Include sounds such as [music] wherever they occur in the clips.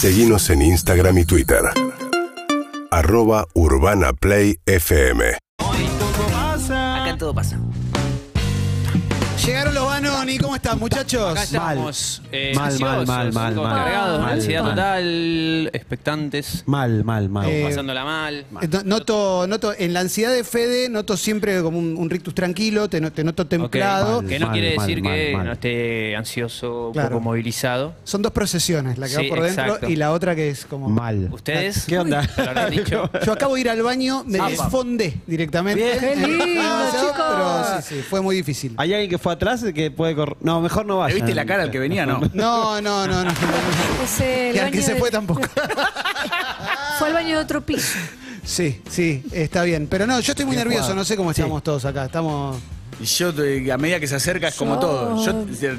Seguimos en Instagram y Twitter. Arroba Urbana Play FM. Acá todo pasa. Llegaron los Banoni, ¿cómo están muchachos? Acá estamos eh, Mal, mal, mal, mal, mal. cargados, Mal, ansiedad mal. total, expectantes, Mal, mal, mal. Eh, pasándola mal. Eh, no- Noto, noto, en la ansiedad de Fede, noto siempre como un, un rictus tranquilo, te, no- te noto templado. Que no Mal, quiere mal, decir mal, que mal. no esté ansioso, un Claro. poco movilizado. Son dos procesiones, la que Sí, va por dentro exacto. y la otra que es como... mal. ¿Ustedes? ¿Qué onda? [laughs] Yo acabo de ir al baño, me desfondé directamente. Bien. [laughs] Qué lindo, Ah, chicos. Pero sí, sí, fue muy difícil. ¿Hay alguien que fue atrás que puede correr? No, mejor no vaya. ¿Le viste la cara al que venía, no? [laughs] No, no, no, no. [laughs] Es el Y al que baño se de- fue tampoco. [laughs] Fue al baño de otro piso. Sí, sí, está bien. Pero no, yo estoy muy nervioso, no sé cómo estamos todos acá. Estamos. Y yo, eh, a medida que se acerca, es como Yo- todo. Yo, yo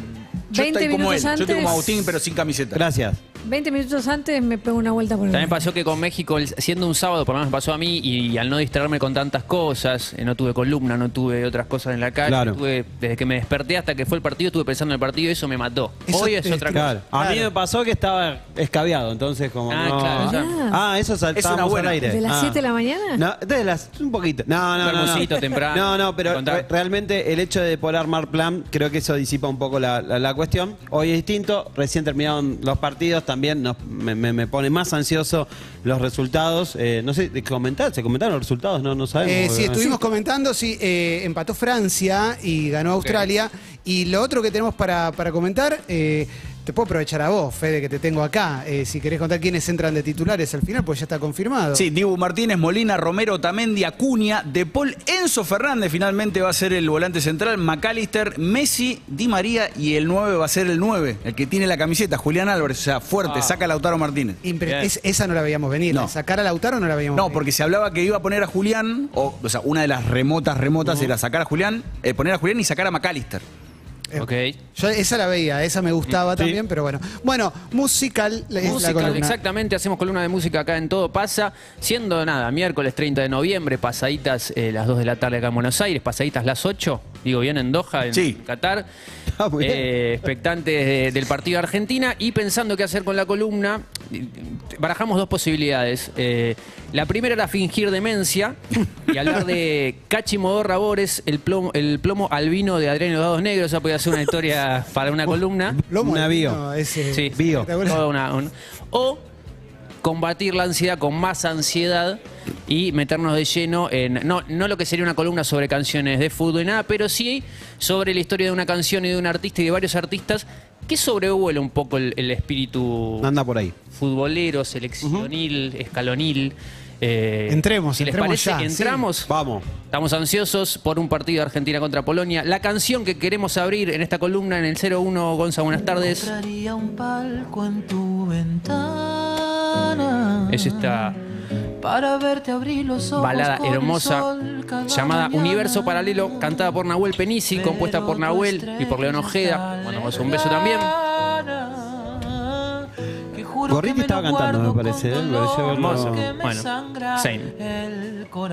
20 estoy como él. minutos Yo estoy como antes- Agustín, pero sin camiseta. Gracias. 20 minutos antes me pego una vuelta por el También pasó que con México, el- siendo un sábado, por lo menos me pasó a mí, y, al no distraerme con tantas cosas, eh, no tuve columna, no tuve otras cosas en la calle, Claro. tuve- desde que me desperté hasta que fue el partido, estuve pensando en el partido y eso me mató. Eso Hoy es te- otra Claro. cosa. A mí Claro. me pasó que estaba escabeado, entonces como Ah, no- claro, ya. Ah, eso saltábamos al buena. aire. ¿Desde las Ah. 7 de la mañana? No, desde las un poquito. No, no, no. no. Hermosito, temprano. No, no, pero Contá. re- realmente el hecho de poder armar plan, creo que eso disipa un poco la, la- la cuestión. Hoy es distinto, recién terminaron los partidos, también nos- me, me- me pone más ansioso los resultados. Eh, no sé, comentar, ¿se comentaron los resultados? No, no sabemos. Eh, sí, estuvimos comentando, sí, eh, empató Francia y ganó Australia. Y lo otro que tenemos para, para comentar, eh, te puedo aprovechar a vos, Fede, que te tengo acá. eh, si querés contar quiénes entran de titulares al final, pues ya está confirmado. Sí, Dibu Martínez, Molina, Romero, Tamendi, Acuña, De Paul, Enzo Fernández finalmente va a ser el volante central, McAllister, Messi, Di María y el 9 va a ser el 9, el que tiene la camiseta, Julián Álvarez, o sea, fuerte, saca a Lautaro Martínez. Impre- es- esa no la veíamos venir. No. Sacar a Lautaro no la veíamos No, venir. porque se hablaba que iba a poner a Julián, o, o sea, una de las remotas remotas era sacar a Julián, eh, poner a Julián y sacar a McAllister. Eh, Ok. Yo esa la veía, esa me gustaba también, pero bueno. Bueno, musical es la Musical, columna. exactamente, hacemos columna de música acá en Todo Pasa, siendo nada, miércoles 30 de noviembre, pasaditas eh, las 2 de la tarde acá en Buenos Aires, pasaditas las 8, digo bien en Doha, en Sí. Qatar, Ah, muy bien. Eh, expectantes de- del partido de Argentina y pensando qué hacer con la columna, barajamos dos posibilidades. Eh, la primera era fingir demencia y hablar de Cachi Modorra Bores, el plomo, el plomo albino de Adriano Dados Negros, esa podía ser una historia para una columna. Lomo Un de avío. vino, ese- Sí. Bio. espectacular. Toda una- un- o combatir la ansiedad con más ansiedad y meternos de lleno en no, no lo que sería una columna sobre canciones de fútbol y nada, pero sí sobre la historia de una canción y de un artista y de varios artistas que sobrevuela un poco el, el espíritu Anda por ahí. futbolero, seleccionil, escalonil. eh, Entremos, si les entremos parece, ya, sí. entramos. Vamos. Estamos ansiosos por un partido de Argentina contra Polonia. La canción que queremos abrir en esta columna en el 01, Gonza, buenas tardes. Encontraría un palco en tu ventana Es esta para verte abrir los ojos balada hermosa llamada. Universo Paralelo, cantada por Nahuel Penisi, compuesta por Nahuel y por León Ojeda. Mandamos un beso también. Gorriti estaba cantando, me ¿eh? Me pareció me Bueno, same.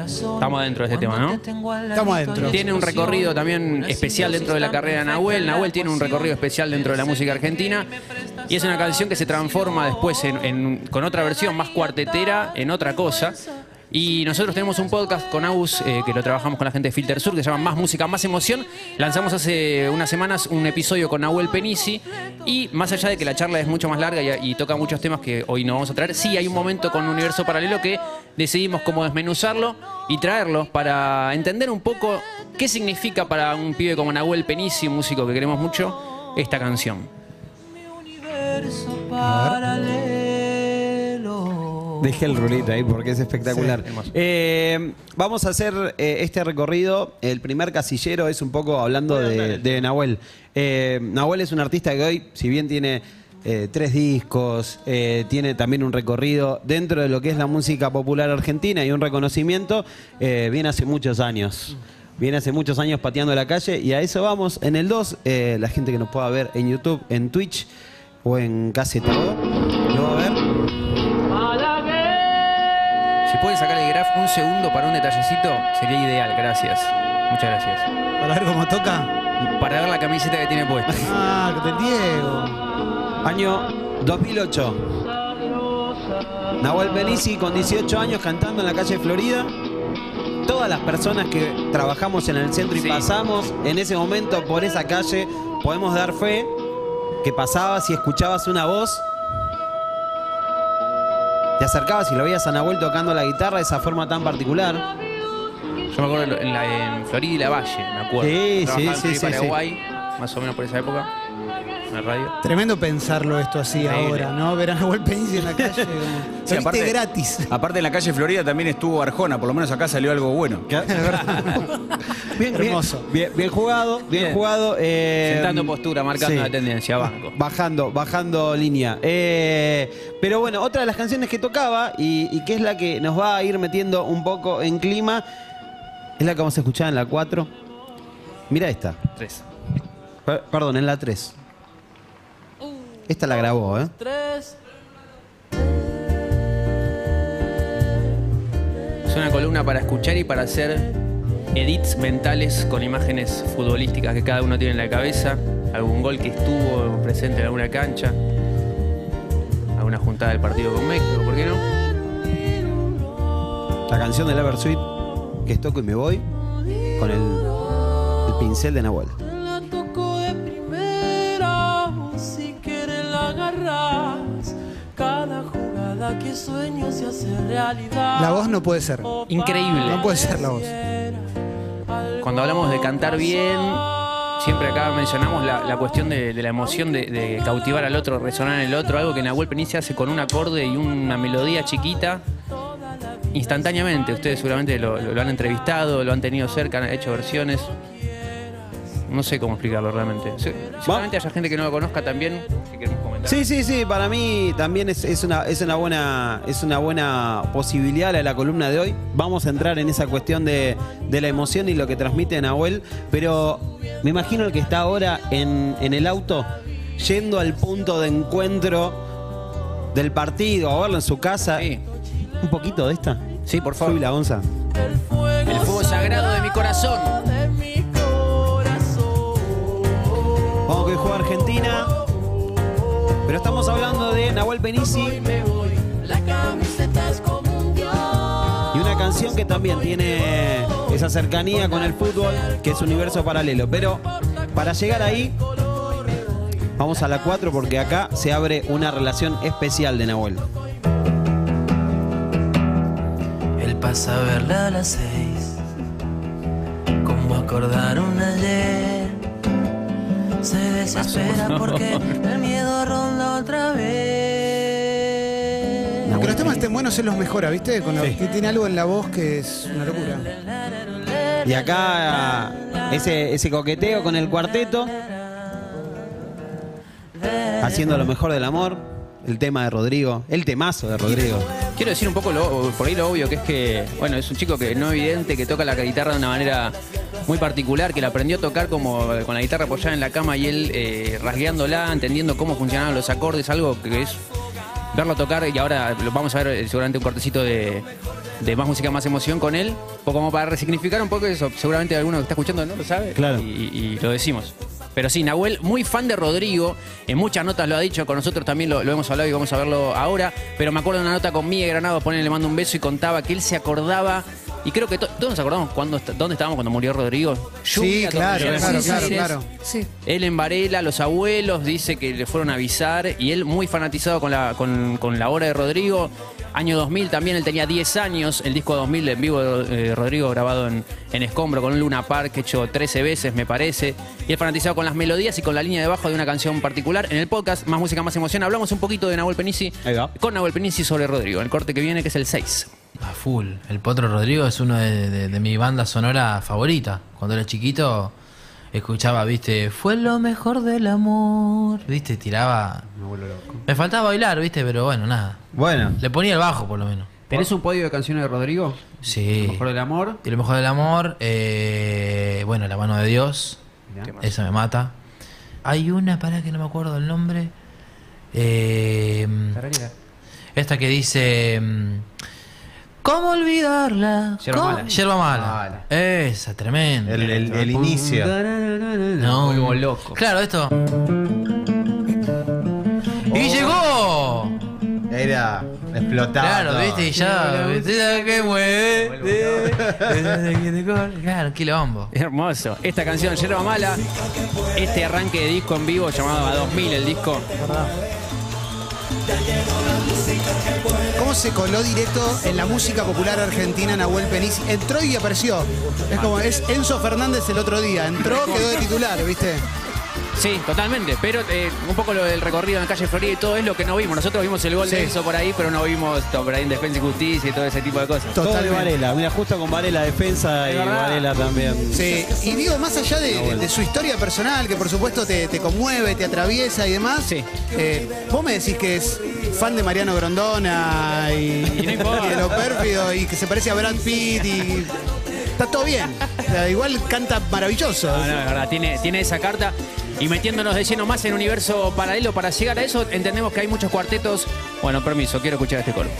Estamos adentro de este tema, ¿no? Estamos adentro. Tiene un recorrido también especial dentro de la carrera de Nahuel. Nahuel tiene un recorrido especial dentro de la música argentina y es una canción que se transforma después con otra versión más cuartetera en otra cosa. Y nosotros tenemos un podcast con Agus eh, que lo trabajamos con la gente de Filter Sur que se llama Más Música, Más Emoción. Lanzamos hace unas semanas un episodio con Nahuel Penisi y más allá de que la charla es mucho más larga y, y toca muchos temas que hoy no vamos a traer, sí hay un momento con Universo Paralelo que decidimos cómo desmenuzarlo y traerlo para entender un poco qué significa para un pibe como Nahuel Penisi, un músico que queremos mucho, esta canción. Paralelo. Dejé el rulito ahí porque es espectacular. Sí. Eh, vamos a hacer eh, este recorrido. El primer casillero es un poco hablando de, de Nahuel. Eh, Nahuel es un artista que hoy, si bien tiene eh, tres discos, eh, tiene también un recorrido dentro de lo que es la música popular argentina y un reconocimiento, eh, viene hace muchos años. Viene hace muchos años pateando la calle y a eso vamos. En el 2, eh, la gente que nos pueda ver en YouTube, en Twitch o en Caseta lo va a ver. Si pueden sacar el graph un segundo para un detallecito, sería ideal, gracias. Muchas gracias. Para ver cómo toca. Para ver la camiseta que tiene puesta. Ah, del Diego. Año 2008. Nahuel Benici con 18 años cantando en la calle Florida. Todas las personas que trabajamos en el centro y Sí. pasamos en ese momento por esa calle podemos dar fe que pasabas y escuchabas una voz. Te acercabas y lo veías a Nahuel tocando la guitarra de esa forma tan particular. Yo me acuerdo en, la, en Florida y la Valle, me acuerdo. Sí, sí, en sí, sí. Paraguay, más o menos por esa época, la radio. Tremendo pensarlo esto así Increíble. ahora, ¿no? Ver a Nahuel en la calle. [laughs] como, Sí, aparte- gratis. Aparte en la calle Florida también estuvo Arjona, por lo menos acá salió algo bueno. [laughs] [laughs] Bien, Hermoso. Bien, bien jugado, bien, Bien. jugado. eh, Sentando postura, marcando sí. la tendencia, banco. Bajando, bajando línea. Eh, pero bueno, otra de las canciones que tocaba y, y que es la que nos va a ir metiendo un poco en clima, es la que vamos a escuchar en la 4. Mira esta. Tres. Per- Perdón, en la 3. Esta la grabó, ¿eh? Tres. Es una columna para escuchar y para hacer edits mentales con imágenes futbolísticas que cada uno tiene en la cabeza, algún gol que estuvo presente en alguna cancha, alguna juntada del partido con México, ¿por qué no? La canción del Eversweet, que es Toco y me voy, con el, el pincel de Nahuel. Sueño se hace realidad. La voz no puede ser. Increíble. No puede ser la voz. Cuando hablamos de cantar bien, siempre acá mencionamos la, la cuestión de, de la emoción de, de cautivar al otro, resonar en el otro, algo que Nahuel Penicia hace con un acorde y una melodía chiquita instantáneamente. Ustedes seguramente lo, lo- lo han entrevistado, lo han tenido cerca, han hecho versiones. No sé cómo explicarlo realmente. Se- Seguramente haya gente que no lo conozca también, que queremos comentar. Sí, sí, sí, para mí también es, es una, es, una buena, es una buena posibilidad la de la columna de hoy. Vamos a entrar en esa cuestión de, de la emoción y lo que transmite Nahuel, pero me imagino el que está ahora en, en el auto yendo al punto de encuentro del partido, a verlo en su casa. Sí. Un poquito de esta. Sí, por favor. Soy la onza. El fuego, sagrado de mi corazón. Que Argentina. Pero estamos hablando de Nahuel dios. y una canción que también tiene esa cercanía con el fútbol, que es universo paralelo. Pero para llegar ahí, vamos a la 4 porque acá se abre una relación especial de Nahuel. Él pasa a verla a las seis, como acordaron ayer. Se desespera porque el miedo ronda otra vez. Que los temas estén buenos se los mejora, ¿viste? Con lo- Sí. que tiene algo en la voz que es una locura. Y acá ese, ese coqueteo con el cuarteto, haciendo lo mejor del amor, el tema de Rodrigo, el temazo de Rodrigo. Quiero decir un poco lo- por ahí lo obvio, que es que, bueno, es un chico que no evidente, que toca la guitarra de una manera muy particular, que la aprendió a tocar como con la guitarra apoyada en la cama y él eh, rasgueándola, entendiendo cómo funcionaban los acordes, algo que es verlo tocar y ahora lo vamos a ver eh, seguramente un cortecito de, de más música, más emoción con él, o como para resignificar un poco eso, seguramente alguno que está escuchando no lo sabe Claro. y, y lo decimos. Pero sí, Nahuel, muy fan de Rodrigo, en muchas notas lo ha dicho, con nosotros también lo, lo hemos hablado y vamos a verlo ahora, pero me acuerdo de una nota con Miguel Granado, ponele, le mando un beso y contaba que él se acordaba, y creo que to- todos nos acordamos cuando, est- dónde estábamos cuando murió Rodrigo. Sí, claro, claro, claro, sí, claro. Sí. él en Varela, los abuelos, dice que le fueron a avisar y él muy fanatizado con la, con, con la obra de Rodrigo. Año 2000 también, él tenía 10 años, el disco 2000 en vivo de eh, Rodrigo grabado en, en Escombro con un Luna Park hecho 13 veces me parece. Y él fanatizado con las melodías y con la línea de bajo de una canción particular. En el podcast Más Música, Más Emoción hablamos un poquito de Nahuel Penici, Ahí va. con Nahuel Penici sobre Rodrigo, el corte que viene que es el 6. A full. El Potro Rodrigo es uno de, de- de mi banda sonora favorita. Cuando era chiquito escuchaba, viste, fue lo mejor del amor. Viste, tiraba. Me faltaba bailar, viste, pero bueno, nada. Bueno, Le ponía el bajo por lo menos. ¿Tenés un podio de canciones de Rodrigo? Sí. Lo mejor del amor. Y lo mejor del amor, eh, bueno, la mano de Dios. Esa me mata. Hay una, para que no me acuerdo el nombre. Eh, esta que dice. ¿Cómo olvidarla? Yerba ¿Cómo? mala. Yerba mala. Mala. Esa, tremenda. el, el- el inicio. No. Vuelvo loco. Claro, esto. ¡Y llegó! Eh, era explotado. Claro, viste, y ya. vestida que mueve. [laughs] Claro, quilombo. Hermoso. Esta canción, Yerba Mala, este arranque de disco en vivo llamado A 2000 el disco. ¿Cómo se coló directo en la música popular argentina Nahuel Penici? Entró y apareció. Es como, es Enzo Fernández el otro día. Entró, quedó de titular, ¿viste? Sí, totalmente. Pero eh, un poco lo del recorrido en calle Florida y todo es lo que no vimos. Nosotros vimos el gol Sí. de Enzo por ahí, pero no vimos todo por ahí en Defensa y Justicia y todo ese tipo de cosas. Todo de Totalmente. Varela. Mira, justo con Varela defensa y verdad. Varela también. Sí, y digo, más allá de, de su historia personal, que por supuesto te, te conmueve, te atraviesa y demás, Sí. eh, vos me decís que es fan de Mariano Grondona y, Y no [laughs] importa. y de lo pérfido y que se parece a Brad Pitt y... Está todo bien. O sea, igual canta maravilloso. No, no, es verdad, tiene, tiene esa carta. Y metiéndonos de lleno más en universo paralelo para llegar a eso, entendemos que hay muchos cuartetos. Bueno, permiso, quiero escuchar este coro.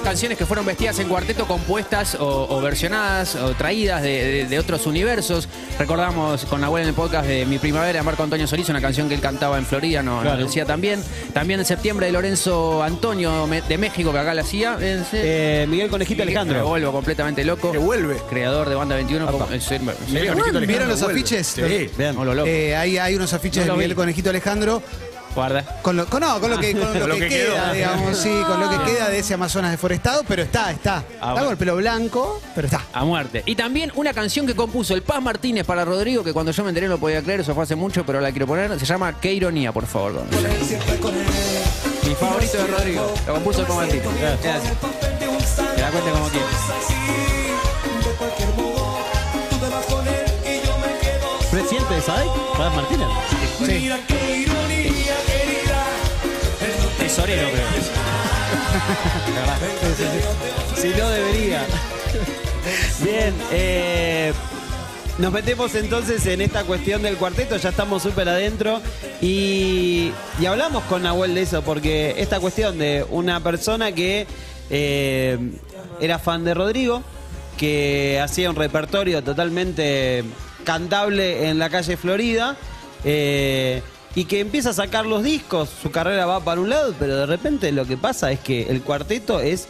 Algunas canciones que fueron vestidas en cuarteto, compuestas o, o versionadas o traídas de, de- de otros universos. Recordamos con Nahuel en el podcast de Mi Primavera, Marco Antonio Solís, una canción que él cantaba en Florida, no, no lo decía también. También en septiembre de Lorenzo Antonio me- de México, que acá la hacía. En- Eh, Miguel Conejito Me Alejandro. vuelvo completamente loco. Que vuelve. Creador de Banda 21. como- en serio, en serio. ¿Vieron los afiches? Sí. Loco. Eh, hay, hay unos afiches No de Miguel vi. Conejito Alejandro. Guarda. Con lo, con, no, con lo que, con [laughs] lo Lo que que queda, quedó. digamos, sí, con lo que queda de ese Amazonas deforestado, pero está, está. Ah, está bueno. con el pelo blanco, pero está. A muerte. Y también una canción que compuso el Paz Martínez para Rodrigo, que cuando yo me enteré no podía creer, eso fue hace mucho, pero la quiero poner. Se llama Qué ironía, por favor. Mi favorito de Rodrigo. Lo compuso el Paz Martínez. Así. Que la cuente como quiera. de cualquier modo. Tú te vas con él y yo me quedo. Presidente de SADEC, Paz Martínez. Mira qué ironía, querida. Tesorero, creo. [laughs] Si no debería. Bien, eh, nos metemos entonces en esta cuestión del cuarteto, ya estamos súper adentro y, y hablamos con Nahuel de eso, porque esta cuestión de una persona que eh, era fan de Rodrigo, que hacía un repertorio totalmente cantable en la calle Florida, eh, y que empieza a sacar los discos, su carrera va para un lado, pero de repente lo que pasa es que el cuarteto es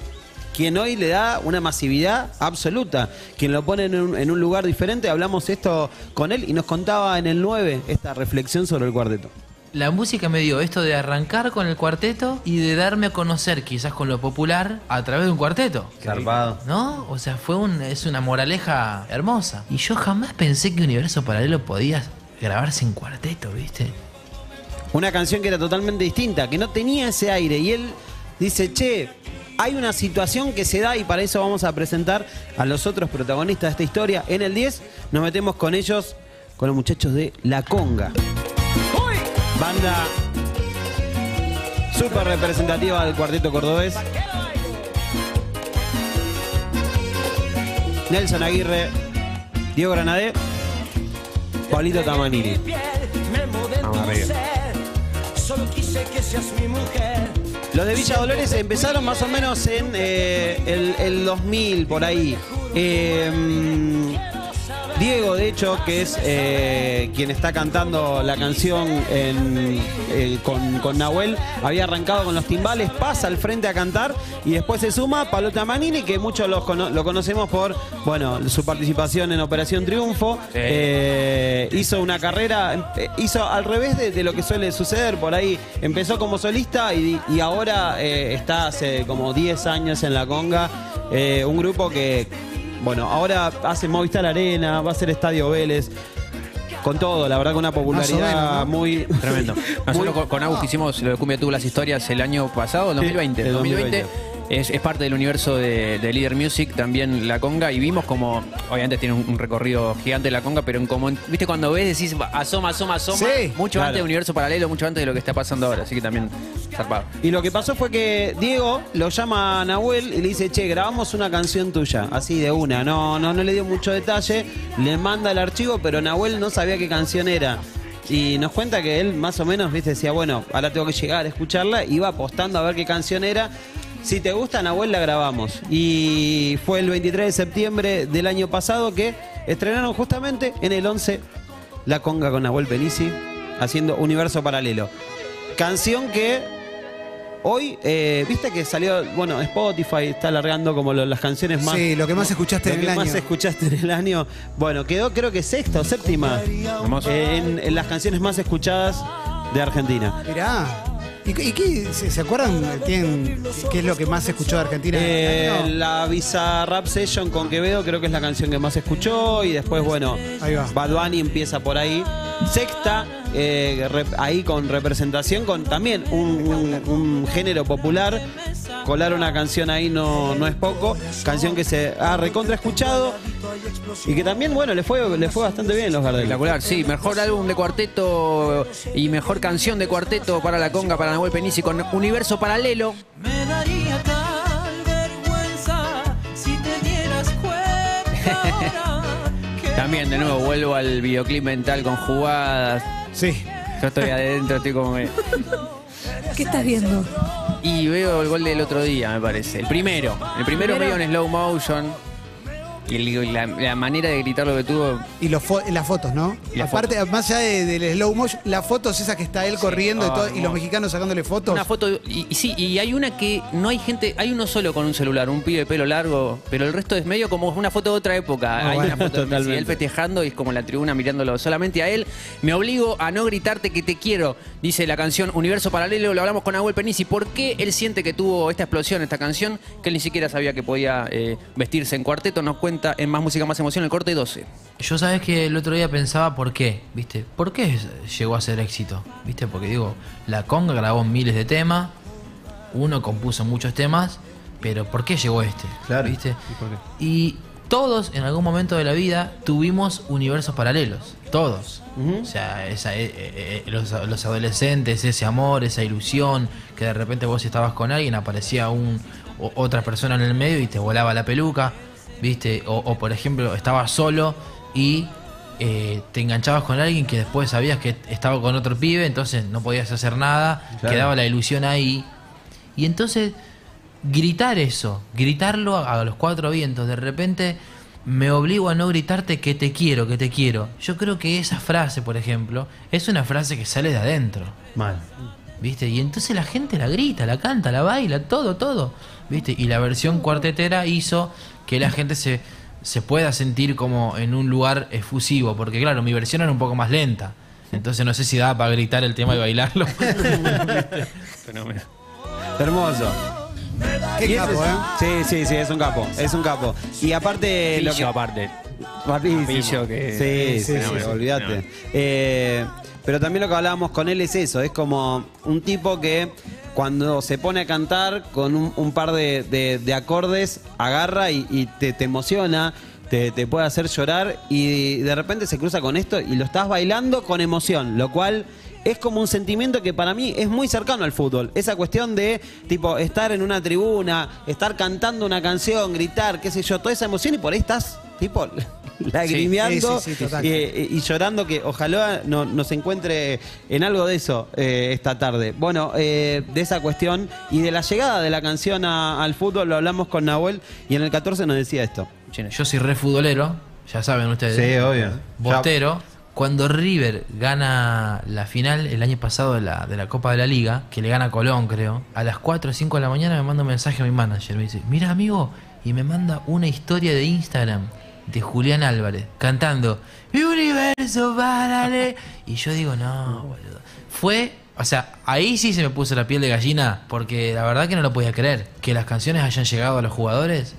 quien hoy le da una masividad absoluta, quien lo pone en un, en un lugar diferente. Hablamos esto con él y nos contaba en el 9 esta reflexión sobre el cuarteto. La música me dio esto de arrancar con el cuarteto y de darme a conocer quizás con lo popular a través de un cuarteto. Zarpado. ¿No? O sea, fue un, es una moraleja hermosa. Y yo jamás pensé que Universo Paralelo podía grabarse en cuarteto, ¿viste? Una canción que era totalmente distinta, que no tenía ese aire. Y él dice, che, hay una situación que se da y para eso vamos a presentar a los otros protagonistas de esta historia. En el 10 nos metemos con ellos, con los muchachos de La Conga. Banda súper representativa del cuarteto cordobés. Nelson Aguirre, Diego Granadé, Pablito Tamanini. Solo quise que seas mi mujer. Los de Villa Dolores empezaron más o menos en eh, el, el 2000, por ahí. Eh, Diego, de hecho, que es eh, quien está cantando la canción en- eh, con, con Nahuel, había arrancado con los timbales, pasa al frente a cantar y después se suma Palota Manini, que muchos los cono- lo conocemos por bueno su participación en Operación Triunfo. Eh, hizo una carrera, hizo al revés de, de lo que suele suceder por ahí. Empezó como solista y, y ahora está hace como 10 años en la conga. Un grupo que, bueno, ahora hace Movistar Arena, va a ser Estadio Vélez. Con todo, la verdad, con una popularidad menos, ¿no? muy. Tremendo. [laughs] Nosotros muy- con, con Agus hicimos lo de Cumbia Tuvo las historias el año pasado, el 2020. el El 2020, 2020. Es, es parte del universo de, de Leader Music, también la conga, y vimos como, obviamente tiene un, un recorrido gigante la conga, pero en como, viste, cuando ves, decís, asoma, asoma, asoma, Sí, mucho claro. antes del universo paralelo, mucho antes de lo que está pasando ahora, así que también zarpado. Y lo que pasó fue que Diego lo llama a Nahuel y le dice, che, grabamos una canción tuya, así de una. No, no, no le dio mucho detalle, le manda el archivo, pero Nahuel no sabía qué canción era. Y nos cuenta que él más o menos, viste, decía, bueno, ahora tengo que llegar a escucharla, iba apostando a ver qué canción era. Si te gusta, Nahuel, la grabamos. Y fue el 23 de septiembre del año pasado que estrenaron justamente en el 11 La Conga con Nahuel Penici. haciendo Universo Paralelo. Canción que hoy, eh, viste que salió, bueno, Spotify está alargando como lo- las canciones más... Sí, lo que más escuchaste lo en que el más año. escuchaste en el año. Bueno, quedó creo que sexta o séptima eh, en, en las canciones más escuchadas de Argentina. Mirá. ¿Y, qué- y qué- se, se acuerdan ¿Tienen- qué es lo que más se escuchó de Argentina? Eh, No. La Visa Rap Session con Quevedo creo que es la canción que más escuchó y después, bueno, Ahí va. Bad Bunny empieza por ahí. Sexta, eh, rep- ahí con representación, con también un, un- un género popular. Colar una canción ahí no, no es poco. Canción que se ha recontra escuchado y que también, bueno, le fue, le fue bastante bien los Gardel. Espectacular, sí, mejor álbum de cuarteto y mejor canción de cuarteto para la conga, para Nahuel Penici con Universo Paralelo. Me daría tal vergüenza si te dieras cuenta [laughs] También, de nuevo, vuelvo al videoclip mental con jugadas. Sí. Yo estoy adentro, estoy como... que- [laughs] ¿Qué estás viendo? Y veo el gol del otro día, me parece. El primero. El primero ¿Primero? medio en slow motion. Y el- la, la manera de gritar lo que tuvo... Y los fo- las fotos, ¿no? Las Aparte, más allá de- del slow motion, las fotos esas que está él corriendo y, todo- y los mexicanos sacándole fotos. Una foto, y, y sí, y hay una que no hay gente, hay uno solo con un celular, un pibe de pelo largo, pero el resto es medio como una foto de otra época. Ah, hay bueno, una foto de Messi, totalmente. él festejando y es como la tribuna mirándolo solamente a él. Me obligo a no gritarte que te quiero, dice la canción Universo Paralelo, lo hablamos con Abuel Penici. ¿Por qué él siente que tuvo esta explosión, esta canción, que él ni siquiera sabía que podía eh, vestirse en cuarteto? Nos cuenta en Más Música, Más Emoción, el corte 12. Yo sabes que el otro día pensaba por qué, ¿viste? ¿Por qué llegó a ser éxito? ¿Viste? Porque digo, la conga grabó miles de temas, uno compuso muchos temas, pero ¿por qué llegó este? Claro. ¿Viste? Y todos en algún momento de la vida tuvimos universos paralelos, todos. O sea, esa, eh, eh, eh, los, los adolescentes, ese amor, esa ilusión, que de repente vos estabas con alguien, aparecía un, o- otra persona en el medio y te volaba la peluca, ¿viste? O, o, por ejemplo, estabas solo y eh, te enganchabas con alguien que después sabías que estaba con otro pibe, entonces no podías hacer nada, Claro. quedaba la ilusión ahí. Y entonces gritar eso, gritarlo a, a los cuatro vientos, de repente me obligo a no gritarte que te quiero, que te quiero. Yo creo que esa frase, por ejemplo, es una frase que sale de adentro. Mal. ¿Viste? Y entonces la gente la grita, la canta, la baila, todo, todo. ¿Viste? Y la versión cuartetera hizo que la gente se, se pueda sentir como en un lugar efusivo. Porque claro, mi versión era un poco más lenta. Entonces no sé si daba para gritar el tema y bailarlo. [laughs] Hermoso. Qué capo, ¿eh? Sí, sí, sí, es un capo. Es un capo. Y aparte. lo que- Pillo, aparte. Rapidísimo. Pillo que- Sí, sí, Sí, sí, sí, sí. olvídate. Eh, pero también lo que hablábamos con él es eso, es como un tipo que cuando se pone a cantar con un, par de, de- de acordes, agarra y, te emociona, te, te puede hacer llorar y de repente se cruza con esto y lo estás bailando con emoción, lo cual... Es como un sentimiento que para mí es muy cercano al fútbol. Esa cuestión de, tipo, estar en una tribuna, estar cantando una canción, gritar, qué sé yo, toda esa emoción y por ahí estás, tipo, [laughs] lagrimeando Sí, sí, sí, total. eh, y llorando que ojalá no- nos encuentre en algo de eso eh, esta tarde. Bueno, eh, de esa cuestión y de la llegada de la canción a- al fútbol lo hablamos con Nahuel y en el 14 nos decía esto. Yo soy re futbolero, ya saben ustedes. Sí, obvio. Bostero. Cuando River gana la final el año pasado de la, de la Copa de la Liga, que le gana a Colón, creo, a las 4 o 5 de la mañana me manda un mensaje a mi manager. Me dice, mira amigo, y me manda una historia de Instagram de Julián Álvarez cantando Mi universo paralelo. [laughs] Y yo digo, no, boludo. Fue, o sea, ahí sí se me puso la piel de gallina, porque la verdad que no lo podía creer. Que las canciones hayan llegado a los jugadores,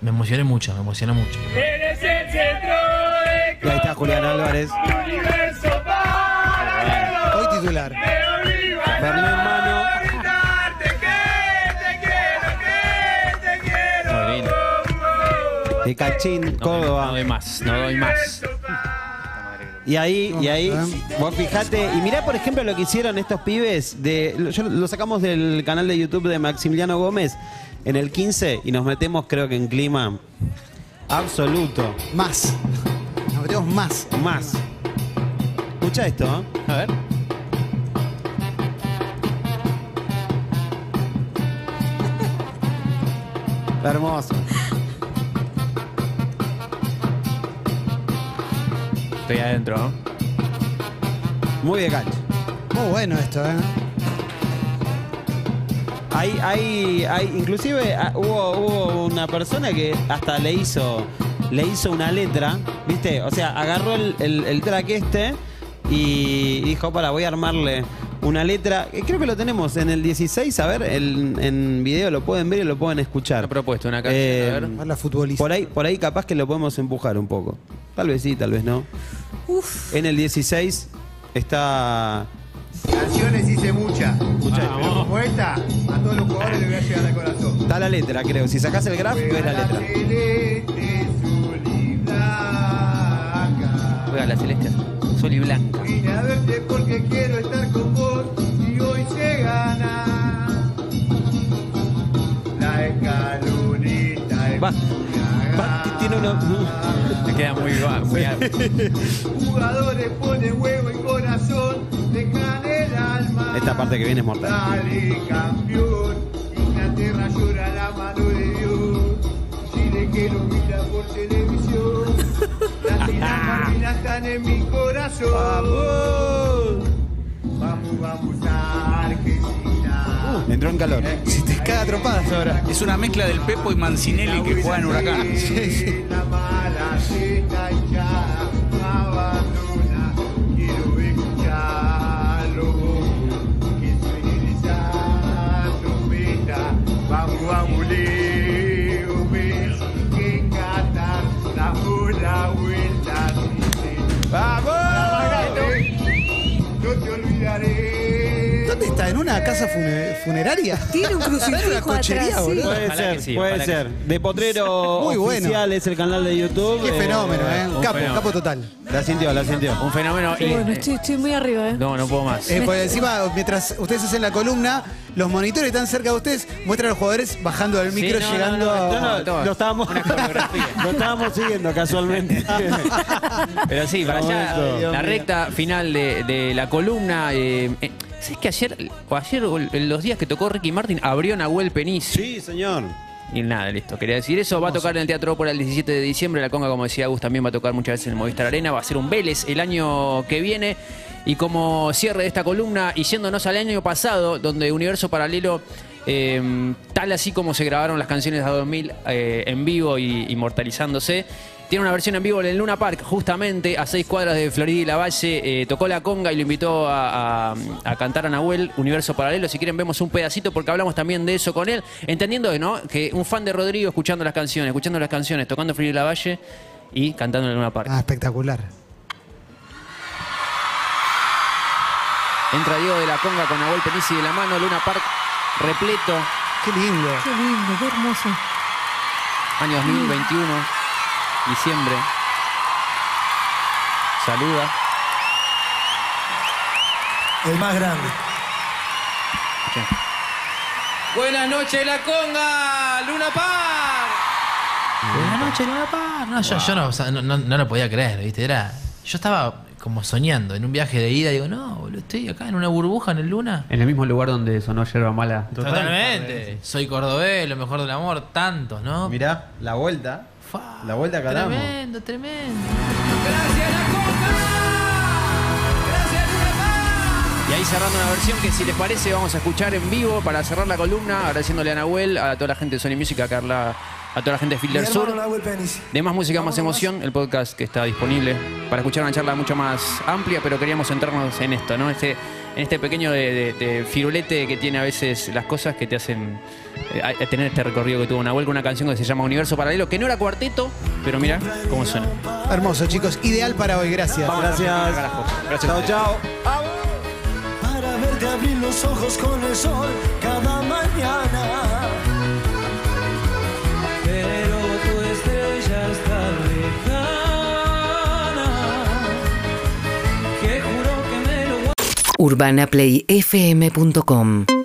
me emocioné mucho, me emocioné mucho. Y ahí está Julián Álvarez. Hoy titular. Cachín, Córdoba. no doy más, no doy más. Y ahí, y ahí, vos fijate, y mirá por ejemplo lo que hicieron estos pibes, de, lo- yo lo sacamos del canal de YouTube de Maximiliano Gómez en el 15 y nos metemos creo que en clima absoluto, Más. Nos metemos más. más. Escucha esto, ¿eh? A ver. hermoso. Estoy adentro. Muy de cancha. Muy bueno esto, ¿eh? Hay, hay, hay, inclusive ah, hubo, hubo una persona que hasta le hizo, le hizo una letra, ¿viste? O sea, agarró el, el- el track este y dijo, para, voy a armarle una letra. Eh, Creo que lo tenemos en el 16, a ver, el- en video lo pueden ver y lo pueden escuchar. Una propuesta, una canción, Eh, a ver. Más la futbolista. Por ahí, por ahí capaz que lo podemos empujar un poco. Tal vez sí, tal vez no. Uf. En el 16 está... Canciones hice muchas. Pero como esta, a todos los jugadores les voy a llegar al corazón. Está la letra, creo. Si sacás el gráfico es la letra. celeste, azul y blanca. Juega la celeste sol y blanca. Vine a verte muy va, tiene una... Me queda muy, muy Jugadores ponen huevo y corazón, dejan el alma. Esta parte que viene es mortal. Dale campeón, Inglaterra llora la mano de Dios. Chile que lo mira por televisión. Las Malvinas están en mi corazón. Vamos, vamos a Argentina. Entró en calor. Si te caga trompadas ahora. Es una mezcla del Pepo y Mancinelli que juega en Huracán. Casa funeraria? Tiene un [laughs] una crucifijo cochería, atrás, sí. Puede Ojalá ser, sí, puede ser. De Potrero [laughs] Muy bueno. Oficial es el canal de YouTube. Qué Eh, fenómeno, ¿eh? un Capo, fenómeno. capo total. La sintió, la sintió. Un fenómeno. Y- bueno, estoy, estoy muy arriba, ¿eh? No, no puedo más. Eh, porque encima, mientras ustedes hacen la columna, los monitores están cerca de ustedes muestran a los jugadores bajando del Sí, micro, no, llegando no, no, a. Lo estábamos, [laughs] lo estábamos siguiendo casualmente. Pero sí, para allá, la recta final de, de la columna. Eh, eh, ¿Sabes que ayer, o ayer, o en los días que tocó Ricky Martin, abrió Nahuel Peniz? sí, señor. Y nada, listo. Quería decir eso. Va a tocar en el Teatro Ópera el 17 de diciembre. La Conga, como decía Agus, también va a tocar muchas veces en el Movistar Arena. Va a ser un Vélez el año que viene. Y como cierre de esta columna, y yéndonos al año pasado, donde Universo Paralelo, eh, tal así como se grabaron las canciones de 2000 eh, en vivo y inmortalizándose, tiene una versión en vivo en el Luna Park, justamente a seis cuadras de Florida y la Valle. eh, tocó la conga y lo invitó a, a- a cantar a Nahuel, Universo Paralelo. Si quieren, vemos un pedacito porque hablamos también de eso con él. Entendiendo ¿no? que un fan de Rodrigo escuchando las canciones, escuchando las canciones, tocando Florida y la Valle y cantando en el Luna Park. Ah, espectacular. Entra Diego de la conga con Nahuel Penici de la mano, Luna Park repleto, Qué lindo. Qué lindo, qué hermoso. año 2021, diciembre. Saluda. El más grande. Buenas noches, la conga, Luna Par. Buenas noches, Luna Par. No, yo, yo no, o sea, no, no- no lo podía creer, ¿viste? Era, yo estaba como soñando en un viaje de ida. Digo, no, boludo, estoy acá en una burbuja en el Luna. En el mismo lugar donde sonó Yerba Mala. Totalmente. Soy cordobés, lo mejor del amor, tantos, ¿no? Mirá, la vuelta. Fa, La vuelta que damos. Tremendo, tremendo. Y ahí cerrando una versión que si les parece vamos a escuchar en vivo para cerrar la columna, agradeciéndole a Nahuel, a toda la gente de Sony Music, a Carla, a toda la gente de Filter Sur. De más música, más emoción, el podcast que está disponible para escuchar una charla mucho más amplia, pero queríamos centrarnos en esto, ¿no? Este, en este pequeño de, de- de firulete que tiene a veces las cosas que te hacen eh, a- a tener este recorrido que tuvo Nahuel con una canción que se llama Universo Paralelo, que no era cuarteto, pero mira cómo suena. Hermoso, chicos. Ideal para hoy. Gracias. Gracias. Gracias. Chao, chao. Para verte abrir los ojos con el sol cada mañana. urbanaplayfm.com